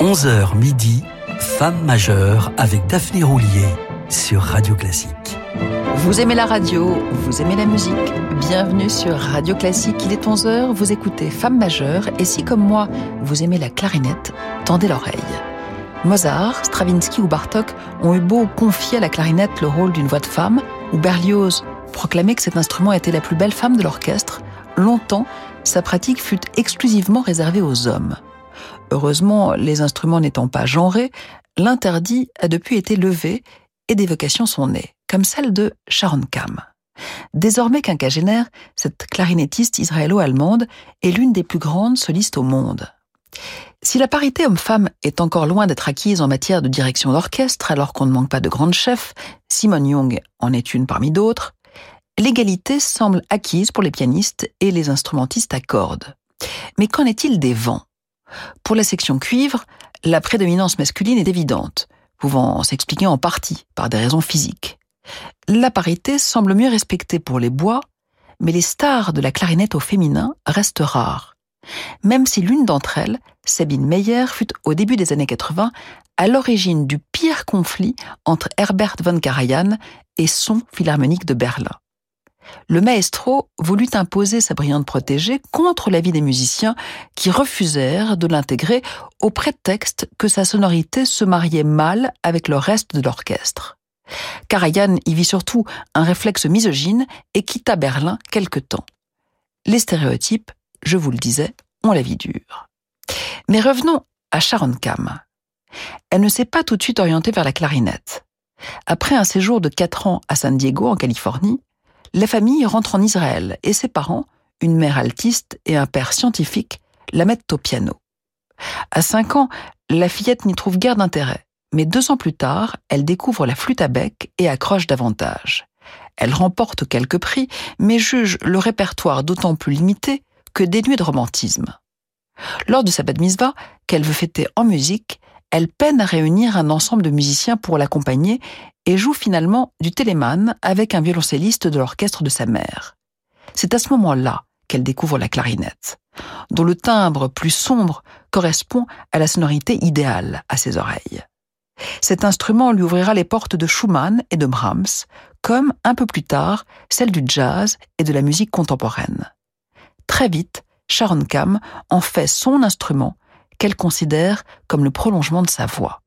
11h midi, Femme majeure avec Daphné Roulier sur Radio Classique. Vous aimez la radio, vous aimez la musique, bienvenue sur Radio Classique, il est 11h, vous écoutez Femme majeure et si comme moi, vous aimez la clarinette, tendez l'oreille. Mozart, Stravinsky ou Bartok ont eu beau confier à la clarinette le rôle d'une voix de femme, ou Berlioz proclamer que cet instrument était la plus belle femme de l'orchestre, longtemps, sa pratique fut exclusivement réservée aux hommes. Heureusement, les instruments n'étant pas genrés, l'interdit a depuis été levé et des vocations sont nées, comme celle de Sharon Kam. Désormais quinquagénaire, cette clarinettiste israélo-allemande est l'une des plus grandes solistes au monde. Si la parité homme-femme est encore loin d'être acquise en matière de direction d'orchestre, alors qu'on ne manque pas de grandes chefs, Simone Young en est une parmi d'autres, l'égalité semble acquise pour les pianistes et les instrumentistes à cordes. Mais qu'en est-il des vents? Pour la section cuivre, la prédominance masculine est évidente, pouvant s'expliquer en partie par des raisons physiques. La parité semble mieux respectée pour les bois, mais les stars de la clarinette au féminin restent rares. Même si l'une d'entre elles, Sabine Meyer, fut au début des années 80 à l'origine du pire conflit entre Herbert von Karajan et son philharmonique de Berlin le maestro voulut imposer sa brillante protégée contre l'avis des musiciens qui refusèrent de l'intégrer au prétexte que sa sonorité se mariait mal avec le reste de l'orchestre. Karajan y vit surtout un réflexe misogyne et quitta Berlin quelque temps. Les stéréotypes, je vous le disais, ont la vie dure. Mais revenons à Sharon Kam. Elle ne s'est pas tout de suite orientée vers la clarinette. Après un séjour de quatre ans à San Diego, en Californie, la famille rentre en Israël et ses parents, une mère altiste et un père scientifique, la mettent au piano. À cinq ans, la fillette n'y trouve guère d'intérêt, mais deux ans plus tard, elle découvre la flûte à bec et accroche davantage. Elle remporte quelques prix, mais juge le répertoire d'autant plus limité que dénué de romantisme. Lors de sa bad mitzvah, qu'elle veut fêter en musique, elle peine à réunir un ensemble de musiciens pour l'accompagner et joue finalement du téléman avec un violoncelliste de l'orchestre de sa mère. C'est à ce moment-là qu'elle découvre la clarinette, dont le timbre plus sombre correspond à la sonorité idéale à ses oreilles. Cet instrument lui ouvrira les portes de Schumann et de Brahms, comme un peu plus tard celles du jazz et de la musique contemporaine. Très vite, Sharon Kam en fait son instrument qu'elle considère comme le prolongement de sa voix.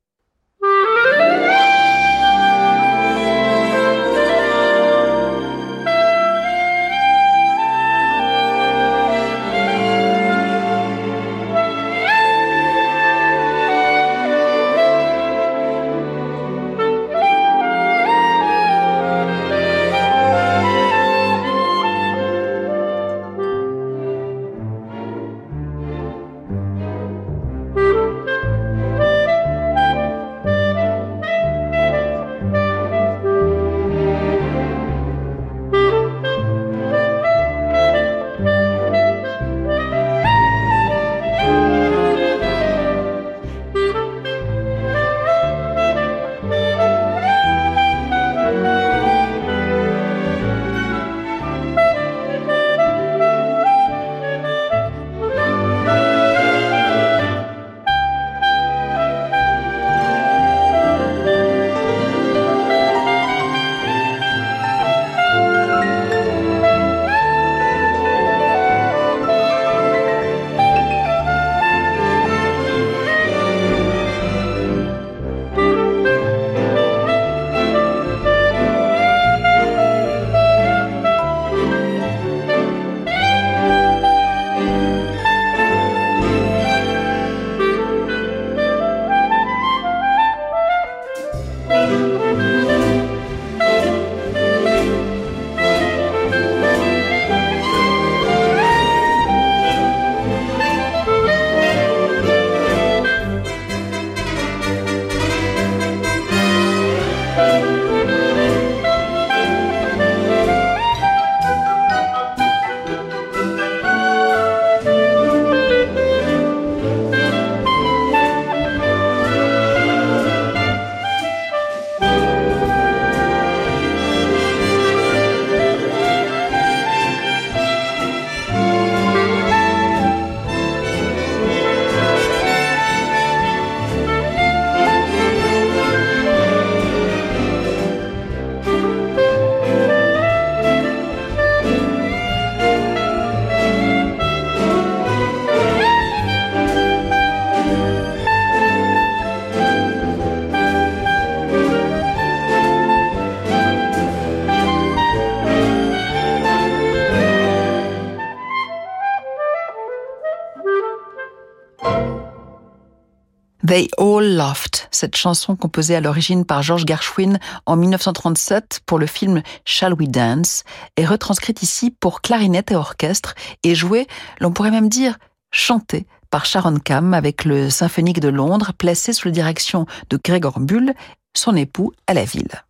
They All Laughed, cette chanson composée à l'origine par George Gershwin en 1937 pour le film Shall We Dance, est retranscrite ici pour clarinette et orchestre et jouée, l'on pourrait même dire, chantée par Sharon Cam avec le Symphonique de Londres placé sous la direction de Gregor Bull, son époux à la ville.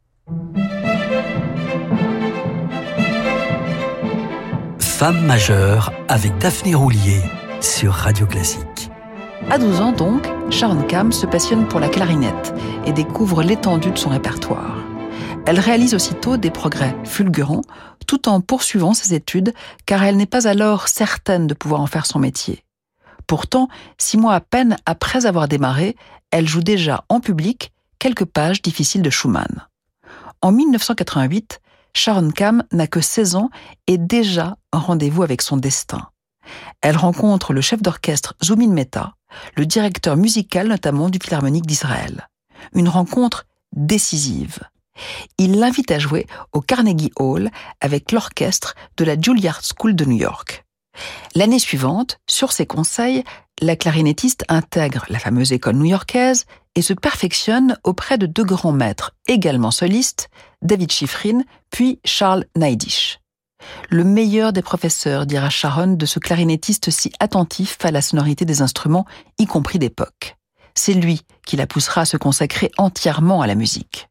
Femme majeure avec Daphné Roulier sur Radio Classique. À 12 ans donc, Sharon Cam se passionne pour la clarinette et découvre l'étendue de son répertoire. Elle réalise aussitôt des progrès fulgurants tout en poursuivant ses études car elle n'est pas alors certaine de pouvoir en faire son métier. Pourtant, six mois à peine après avoir démarré, elle joue déjà en public quelques pages difficiles de Schumann. En 1988, Sharon Cam n'a que 16 ans et déjà un rendez-vous avec son destin. Elle rencontre le chef d'orchestre Zoumin Mehta, le directeur musical notamment du Philharmonique d'Israël. Une rencontre décisive. Il l'invite à jouer au Carnegie Hall avec l'orchestre de la Juilliard School de New York. L'année suivante, sur ses conseils, la clarinettiste intègre la fameuse école new-yorkaise et se perfectionne auprès de deux grands maîtres, également solistes, David Schifrin puis Charles Neidisch. Le meilleur des professeurs, dira Sharon, de ce clarinettiste si attentif à la sonorité des instruments, y compris d'époque. C'est lui qui la poussera à se consacrer entièrement à la musique.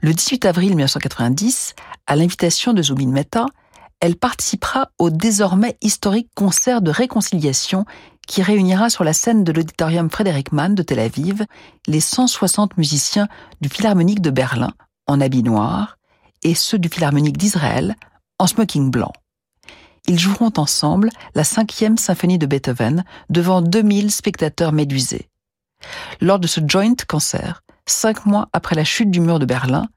Le 18 avril 1990, à l'invitation de Zubin Mehta, elle participera au désormais historique concert de réconciliation qui réunira sur la scène de l'auditorium Frédéric Mann de Tel Aviv les 160 musiciens du Philharmonique de Berlin en habit noir et ceux du Philharmonique d'Israël en smoking blanc. Ils joueront ensemble la cinquième symphonie de Beethoven devant 2000 spectateurs médusés. Lors de ce joint concert, cinq mois après la chute du mur de Berlin,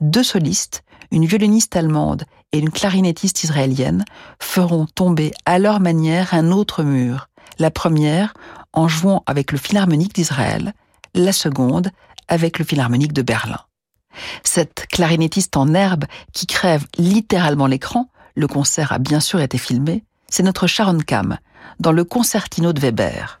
deux solistes, une violoniste allemande et une clarinettiste israélienne, feront tomber à leur manière un autre mur, la première en jouant avec le Philharmonique d'Israël, la seconde avec le Philharmonique de Berlin. Cette clarinettiste en herbe qui crève littéralement l'écran, le concert a bien sûr été filmé, c'est notre Sharon Cam, dans le concertino de Weber.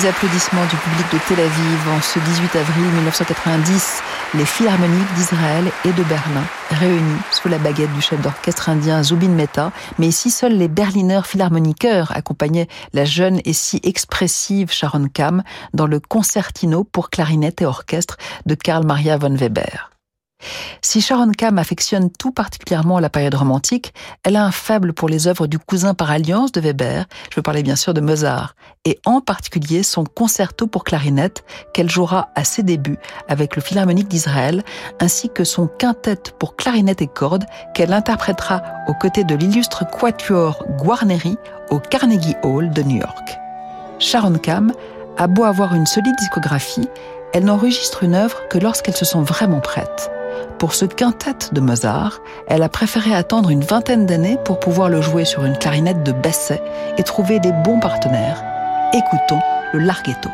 Les applaudissements du public de Tel Aviv en ce 18 avril 1990, les philharmoniques d'Israël et de Berlin, réunis sous la baguette du chef d'orchestre indien Zubin Mehta, mais ici seuls les Berliner Philharmoniker accompagnaient la jeune et si expressive Sharon Kam dans le concertino pour clarinette et orchestre de Karl Maria von Weber. Si Sharon Kam affectionne tout particulièrement la période romantique, elle a un faible pour les œuvres du cousin par alliance de Weber, je veux parler bien sûr de Mozart, et en particulier son concerto pour clarinette qu'elle jouera à ses débuts avec le Philharmonique d'Israël, ainsi que son quintet pour clarinette et cordes qu'elle interprétera aux côtés de l'illustre quatuor Guarneri au Carnegie Hall de New York. Sharon Kam a beau avoir une solide discographie, elle n'enregistre une œuvre que lorsqu'elle se sent vraiment prête. Pour ce quintet de Mozart, elle a préféré attendre une vingtaine d'années pour pouvoir le jouer sur une clarinette de Basset et trouver des bons partenaires. Écoutons le larghetto.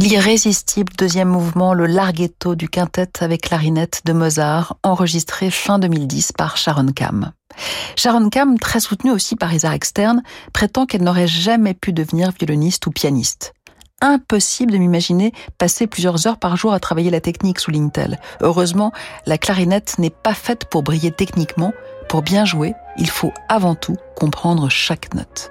L'irrésistible deuxième mouvement, le larghetto du quintet avec clarinette de Mozart, enregistré fin 2010 par Sharon Kam. Sharon Kam, très soutenue aussi par Isaac Stern, prétend qu'elle n'aurait jamais pu devenir violoniste ou pianiste. Impossible de m'imaginer passer plusieurs heures par jour à travailler la technique, sous Intel. Heureusement, la clarinette n'est pas faite pour briller techniquement. Pour bien jouer, il faut avant tout comprendre chaque note.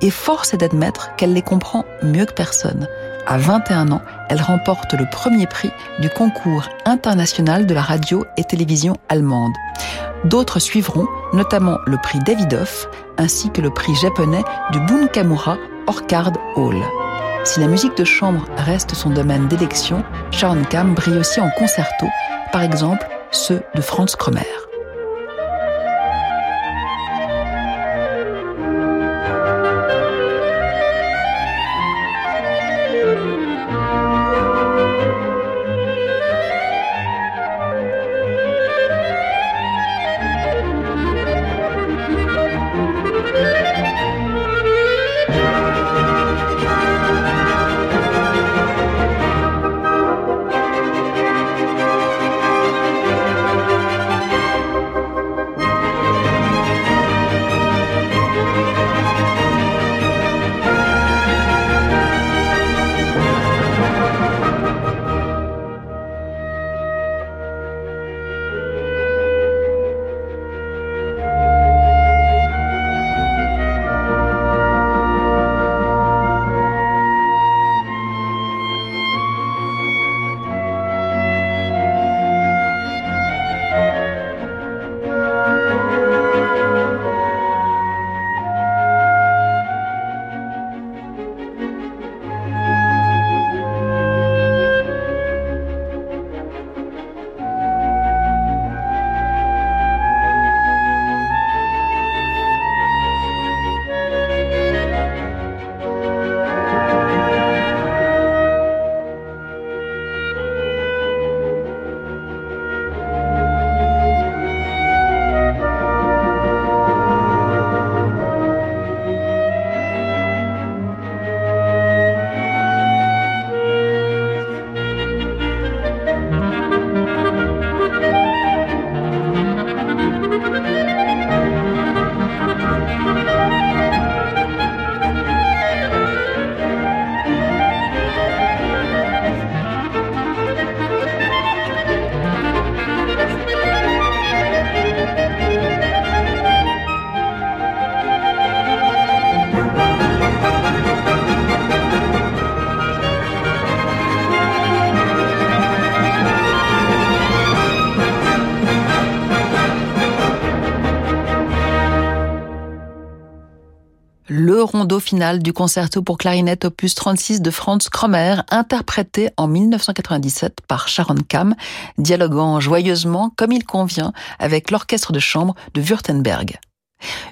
Et force est d'admettre qu'elle les comprend mieux que personne. À 21 ans, elle remporte le premier prix du concours international de la radio et télévision allemande. D'autres suivront, notamment le prix Davidoff ainsi que le prix japonais du Bunkamura Orchard Hall. Si la musique de chambre reste son domaine d'élection, Sharon Kam brille aussi en concerto, par exemple ceux de Franz Kromer. Rondo final du concerto pour clarinette opus 36 de Franz Kromer, interprété en 1997 par Sharon Kam, dialoguant joyeusement comme il convient avec l'orchestre de chambre de Württemberg.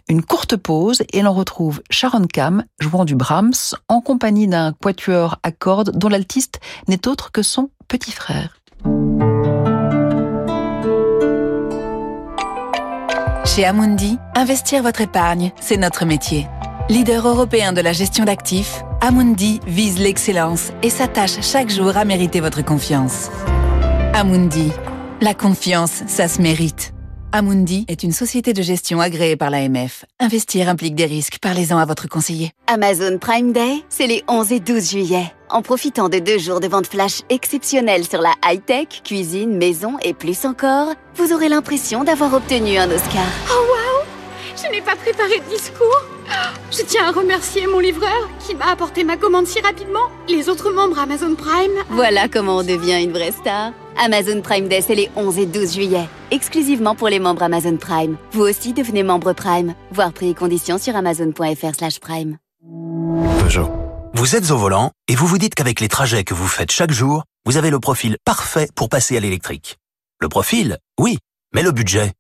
Une courte pause et l'on retrouve Sharon Kam jouant du Brahms en compagnie d'un quatuor à cordes dont l'altiste n'est autre que son petit frère. Chez Amundi, investir votre épargne, c'est notre métier. Leader européen de la gestion d'actifs, Amundi vise l'excellence et s'attache chaque jour à mériter votre confiance. Amundi, la confiance, ça se mérite. Amundi est une société de gestion agréée par l'AMF. Investir implique des risques. Parlez-en à votre conseiller. Amazon Prime Day, c'est les 11 et 12 juillet. En profitant de deux jours de vente flash exceptionnels sur la high-tech, cuisine, maison et plus encore, vous aurez l'impression d'avoir obtenu un Oscar. Oh wow Je n'ai pas préparé de discours je tiens à remercier mon livreur qui m'a apporté ma commande si rapidement, les autres membres Amazon Prime. Voilà comment on devient une vraie star. Amazon Prime Day, c'est les 11 et 12 juillet, exclusivement pour les membres Amazon Prime. Vous aussi devenez membre Prime. Voir prix et conditions sur amazon.fr/prime. Peugeot. Vous êtes au volant et vous vous dites qu'avec les trajets que vous faites chaque jour, vous avez le profil parfait pour passer à l'électrique. Le profil, oui, mais le budget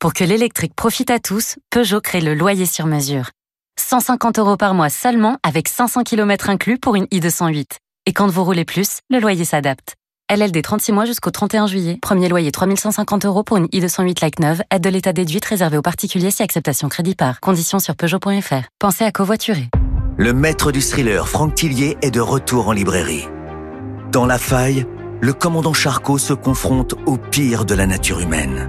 pour que l'électrique profite à tous, Peugeot crée le loyer sur mesure. 150 euros par mois seulement avec 500 km inclus pour une i208. Et quand vous roulez plus, le loyer s'adapte. LLD 36 mois jusqu'au 31 juillet. Premier loyer 3150 euros pour une i208 like neuve. Aide de l'état déduite réservée aux particuliers si acceptation crédit par. Conditions sur Peugeot.fr. Pensez à covoiturer. Le maître du thriller Franck Tillier est de retour en librairie. Dans la faille, le commandant Charcot se confronte au pire de la nature humaine.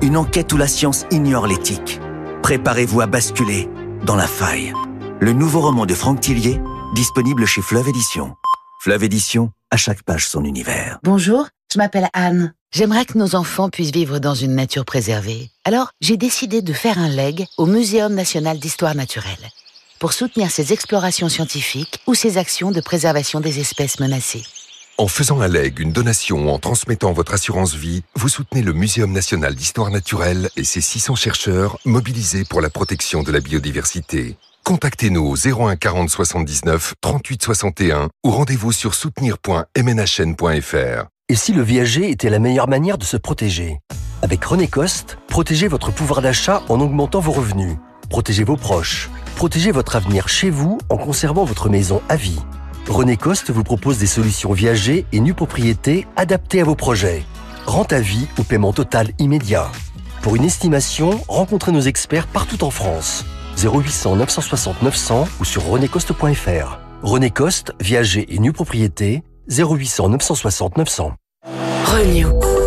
Une enquête où la science ignore l'éthique. Préparez-vous à basculer dans la faille. Le nouveau roman de Franck Tillier, disponible chez Fleuve Édition. Fleuve Édition, à chaque page son univers. Bonjour, je m'appelle Anne. J'aimerais que nos enfants puissent vivre dans une nature préservée. Alors, j'ai décidé de faire un leg au Muséum national d'histoire naturelle pour soutenir ses explorations scientifiques ou ses actions de préservation des espèces menacées. En faisant un leg, une donation ou en transmettant votre assurance vie, vous soutenez le Muséum national d'histoire naturelle et ses 600 chercheurs mobilisés pour la protection de la biodiversité. Contactez-nous au 01 40 79 38 61 ou rendez-vous sur soutenir.mnhn.fr. Et si le viager était la meilleure manière de se protéger? Avec René Coste, protégez votre pouvoir d'achat en augmentant vos revenus. Protégez vos proches. Protégez votre avenir chez vous en conservant votre maison à vie. René Coste vous propose des solutions viager et nue propriété adaptées à vos projets. Rente à vie ou paiement total immédiat. Pour une estimation, rencontrez nos experts partout en France. 0800 960 900 ou sur renécoste.fr. René Coste, viager et nue propriété, 0800 960 900. Renew.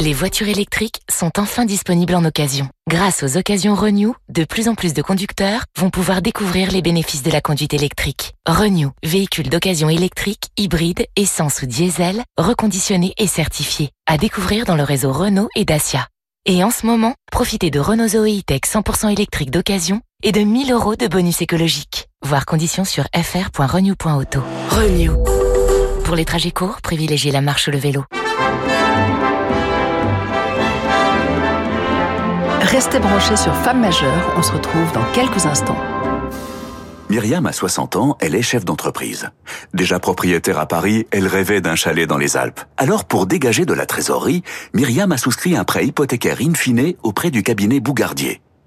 Les voitures électriques sont enfin disponibles en occasion. Grâce aux occasions Renew, de plus en plus de conducteurs vont pouvoir découvrir les bénéfices de la conduite électrique. Renew, véhicule d'occasion électrique, hybride, essence ou diesel, reconditionné et certifié. À découvrir dans le réseau Renault et Dacia. Et en ce moment, profitez de Renault Zoe E-Tech 100% électrique d'occasion et de 1000 euros de bonus écologique. Voir conditions sur fr.renew.auto. Renew. Pour les trajets courts, privilégiez la marche ou le vélo. Restez branchés sur Femmes majeures, on se retrouve dans quelques instants. Myriam a 60 ans, elle est chef d'entreprise. Déjà propriétaire à Paris, elle rêvait d'un chalet dans les Alpes. Alors pour dégager de la trésorerie, Myriam a souscrit un prêt hypothécaire in fine auprès du cabinet Bougardier.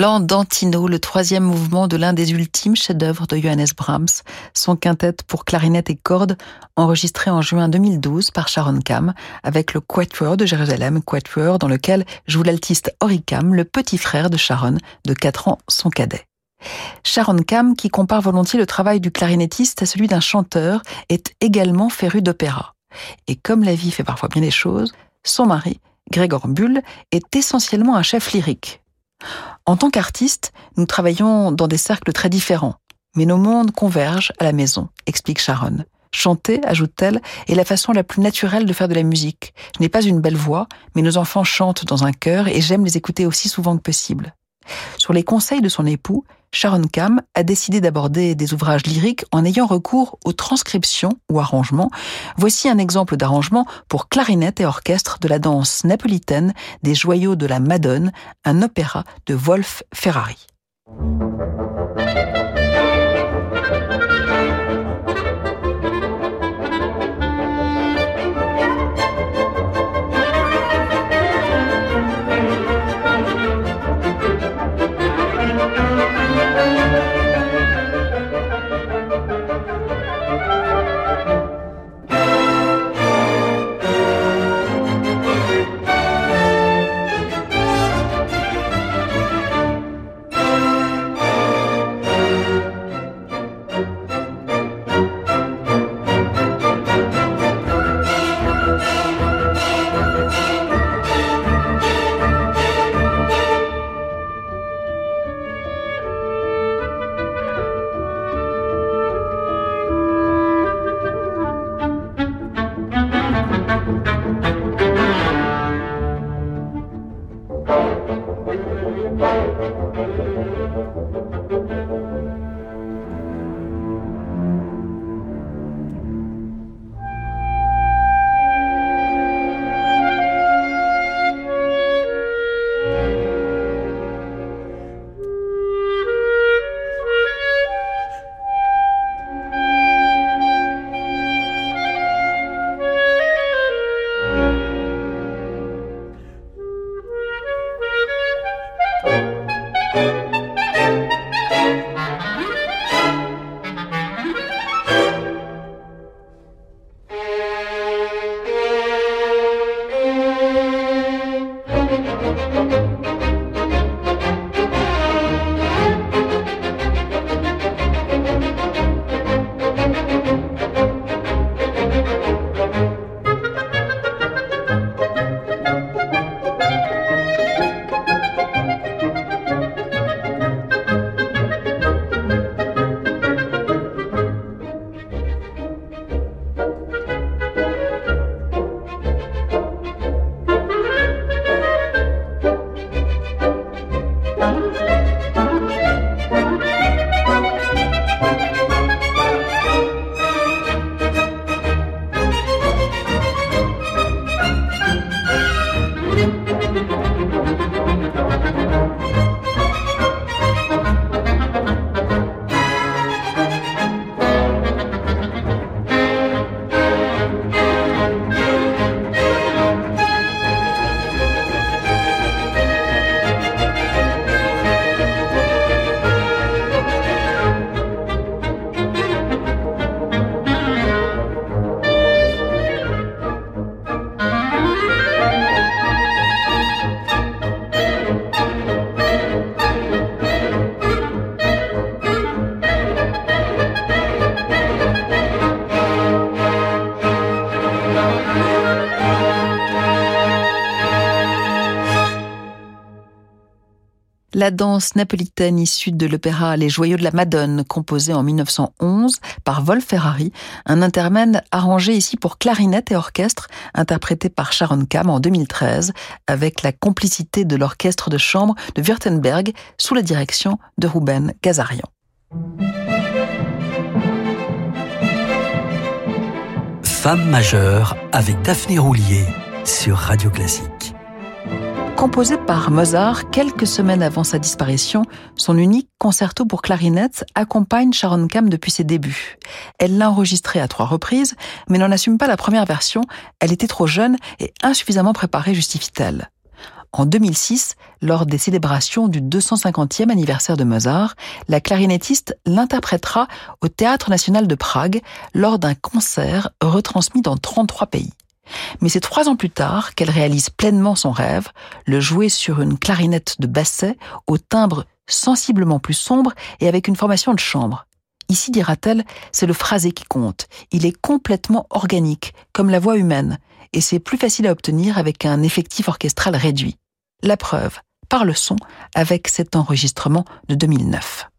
L'Andantino, le troisième mouvement de l'un des ultimes chefs-d'œuvre de Johannes Brahms, son quintette pour clarinette et cordes, enregistré en juin 2012 par Sharon Kam, avec le Quatuor de Jérusalem, Quatuor dans lequel joue l'altiste Kam, le petit frère de Sharon, de 4 ans, son cadet. Sharon Kam, qui compare volontiers le travail du clarinettiste à celui d'un chanteur, est également féru d'opéra. Et comme la vie fait parfois bien les choses, son mari, Gregor Bull, est essentiellement un chef lyrique. En tant qu'artiste, nous travaillons dans des cercles très différents, mais nos mondes convergent à la maison, explique Sharon. Chanter, ajoute-t-elle, est la façon la plus naturelle de faire de la musique. Je n'ai pas une belle voix, mais nos enfants chantent dans un chœur et j'aime les écouter aussi souvent que possible. Sur les conseils de son époux, Sharon Kam a décidé d'aborder des ouvrages lyriques en ayant recours aux transcriptions ou arrangements. Voici un exemple d'arrangement pour clarinette et orchestre de la danse napolitaine des joyaux de la Madone, un opéra de Wolf Ferrari. La danse napolitaine issue de l'opéra Les Joyaux de la Madone, composé en 1911 par Wolf Ferrari, un intermède arrangé ici pour clarinette et orchestre, interprété par Sharon Kam en 2013, avec la complicité de l'orchestre de chambre de Württemberg, sous la direction de Ruben Gazarian. Femme majeure avec Daphné Roulier sur Radio Classique. Composé par Mozart quelques semaines avant sa disparition, son unique concerto pour clarinette accompagne Sharon Kam depuis ses débuts. Elle l'a enregistré à trois reprises, mais n'en assume pas la première version, elle était trop jeune et insuffisamment préparée, justifie-t-elle. En 2006, lors des célébrations du 250e anniversaire de Mozart, la clarinettiste l'interprétera au Théâtre national de Prague lors d'un concert retransmis dans 33 pays. Mais c'est trois ans plus tard qu'elle réalise pleinement son rêve, le jouer sur une clarinette de basset au timbre sensiblement plus sombre et avec une formation de chambre. Ici, dira-t-elle, c'est le phrasé qui compte. Il est complètement organique, comme la voix humaine, et c'est plus facile à obtenir avec un effectif orchestral réduit. La preuve, par le son, avec cet enregistrement de 2009.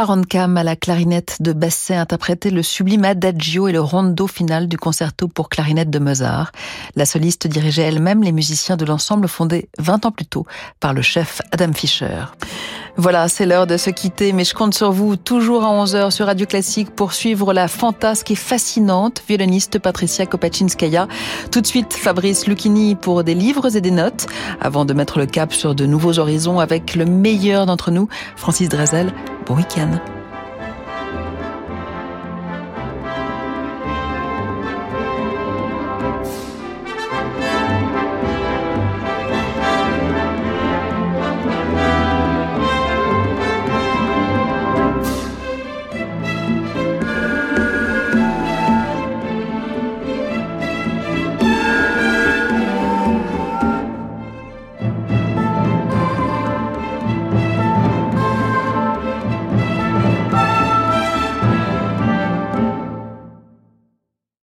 Sharon Cam à la clarinette de Basset interprétait le sublime adagio et le rondo final du concerto pour clarinette de Mozart. La soliste dirigeait elle-même les musiciens de l'ensemble fondé 20 ans plus tôt par le chef Adam Fischer. Voilà, c'est l'heure de se quitter, mais je compte sur vous toujours à 11h sur Radio Classique pour suivre la fantasque et fascinante violoniste Patricia Kopachinskaya. Tout de suite, Fabrice Lucchini pour des livres et des notes, avant de mettre le cap sur de nouveaux horizons avec le meilleur d'entre nous, Francis Drezel. Bon week-end.